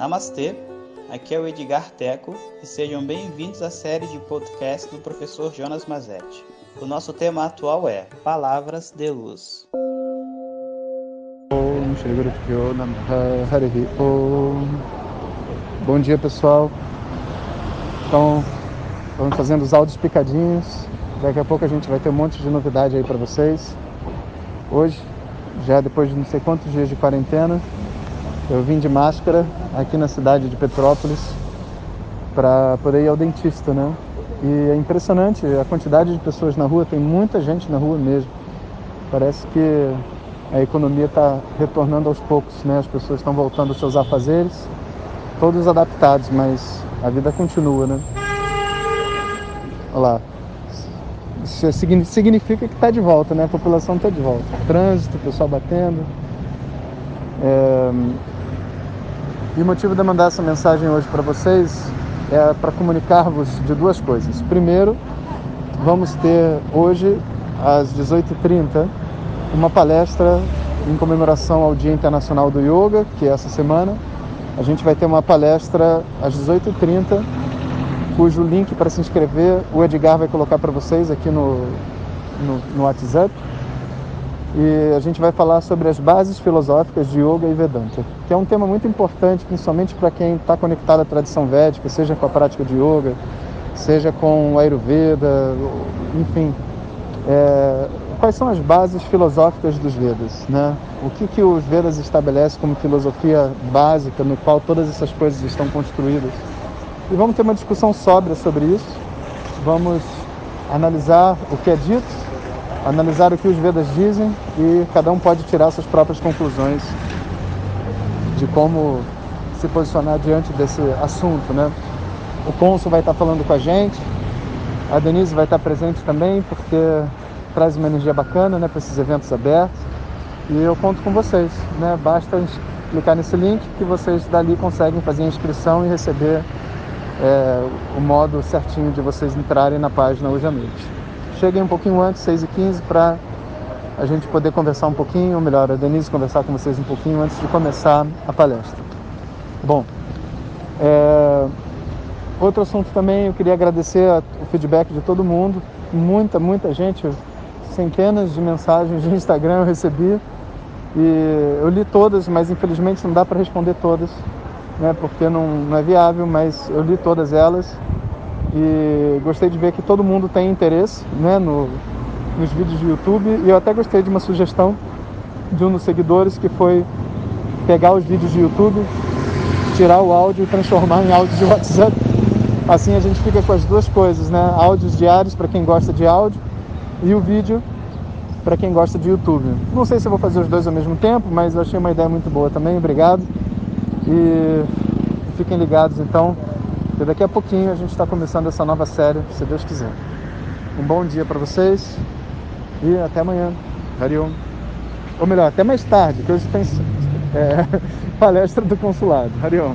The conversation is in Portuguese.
Namastê, aqui é o Edgar Teco e sejam bem-vindos à série de podcast do professor Jonas Mazetti. O nosso tema atual é Palavras de Luz. Bom dia pessoal. Então, vamos fazendo os áudios picadinhos. Daqui a pouco a gente vai ter um monte de novidade aí para vocês. Hoje, já depois de não sei quantos dias de quarentena, eu vim de máscara aqui na cidade de Petrópolis para poder ir ao dentista, né? E é impressionante a quantidade de pessoas na rua, tem muita gente na rua mesmo. Parece que a economia está retornando aos poucos, né? As pessoas estão voltando aos seus afazeres, todos adaptados, mas a vida continua, né? Olha lá. Isso significa que está de volta, né? A população está de volta. Trânsito, pessoal batendo. É... E o motivo de eu mandar essa mensagem hoje para vocês é para comunicar-vos de duas coisas. Primeiro, vamos ter hoje, às 18h30, uma palestra em comemoração ao Dia Internacional do Yoga, que é essa semana. A gente vai ter uma palestra às 18h30, cujo link para se inscrever o Edgar vai colocar para vocês aqui no, no, no WhatsApp e a gente vai falar sobre as bases filosóficas de Yoga e Vedanta, que é um tema muito importante, principalmente para quem está conectado à tradição védica, seja com a prática de Yoga, seja com o Ayurveda, enfim. É, quais são as bases filosóficas dos Vedas? Né? O que, que os Vedas estabelecem como filosofia básica no qual todas essas coisas estão construídas? E vamos ter uma discussão sóbria sobre isso. Vamos analisar o que é dito analisar o que os Vedas dizem e cada um pode tirar suas próprias conclusões de como se posicionar diante desse assunto, né? O cônsul vai estar falando com a gente, a Denise vai estar presente também, porque traz uma energia bacana, né, para esses eventos abertos. E eu conto com vocês, né? Basta clicar nesse link que vocês dali conseguem fazer a inscrição e receber é, o modo certinho de vocês entrarem na página hoje à noite cheguem um pouquinho antes, 6h15, para a gente poder conversar um pouquinho, ou melhor, a Denise conversar com vocês um pouquinho antes de começar a palestra. Bom, é... outro assunto também, eu queria agradecer o feedback de todo mundo, muita, muita gente, centenas de mensagens de Instagram eu recebi. E eu li todas, mas infelizmente não dá para responder todas, né, porque não, não é viável, mas eu li todas elas e gostei de ver que todo mundo tem interesse né, no, nos vídeos do YouTube. E eu até gostei de uma sugestão de um dos seguidores que foi pegar os vídeos do YouTube, tirar o áudio e transformar em áudio de WhatsApp. Assim a gente fica com as duas coisas, né? Áudios diários para quem gosta de áudio e o vídeo para quem gosta de YouTube. Não sei se vou fazer os dois ao mesmo tempo, mas eu achei uma ideia muito boa também. Obrigado. E fiquem ligados então daqui a pouquinho a gente está começando essa nova série, se Deus quiser. Um bom dia para vocês e até amanhã. Hariom. Ou melhor, até mais tarde, que hoje tem é, palestra do consulado. Hariom.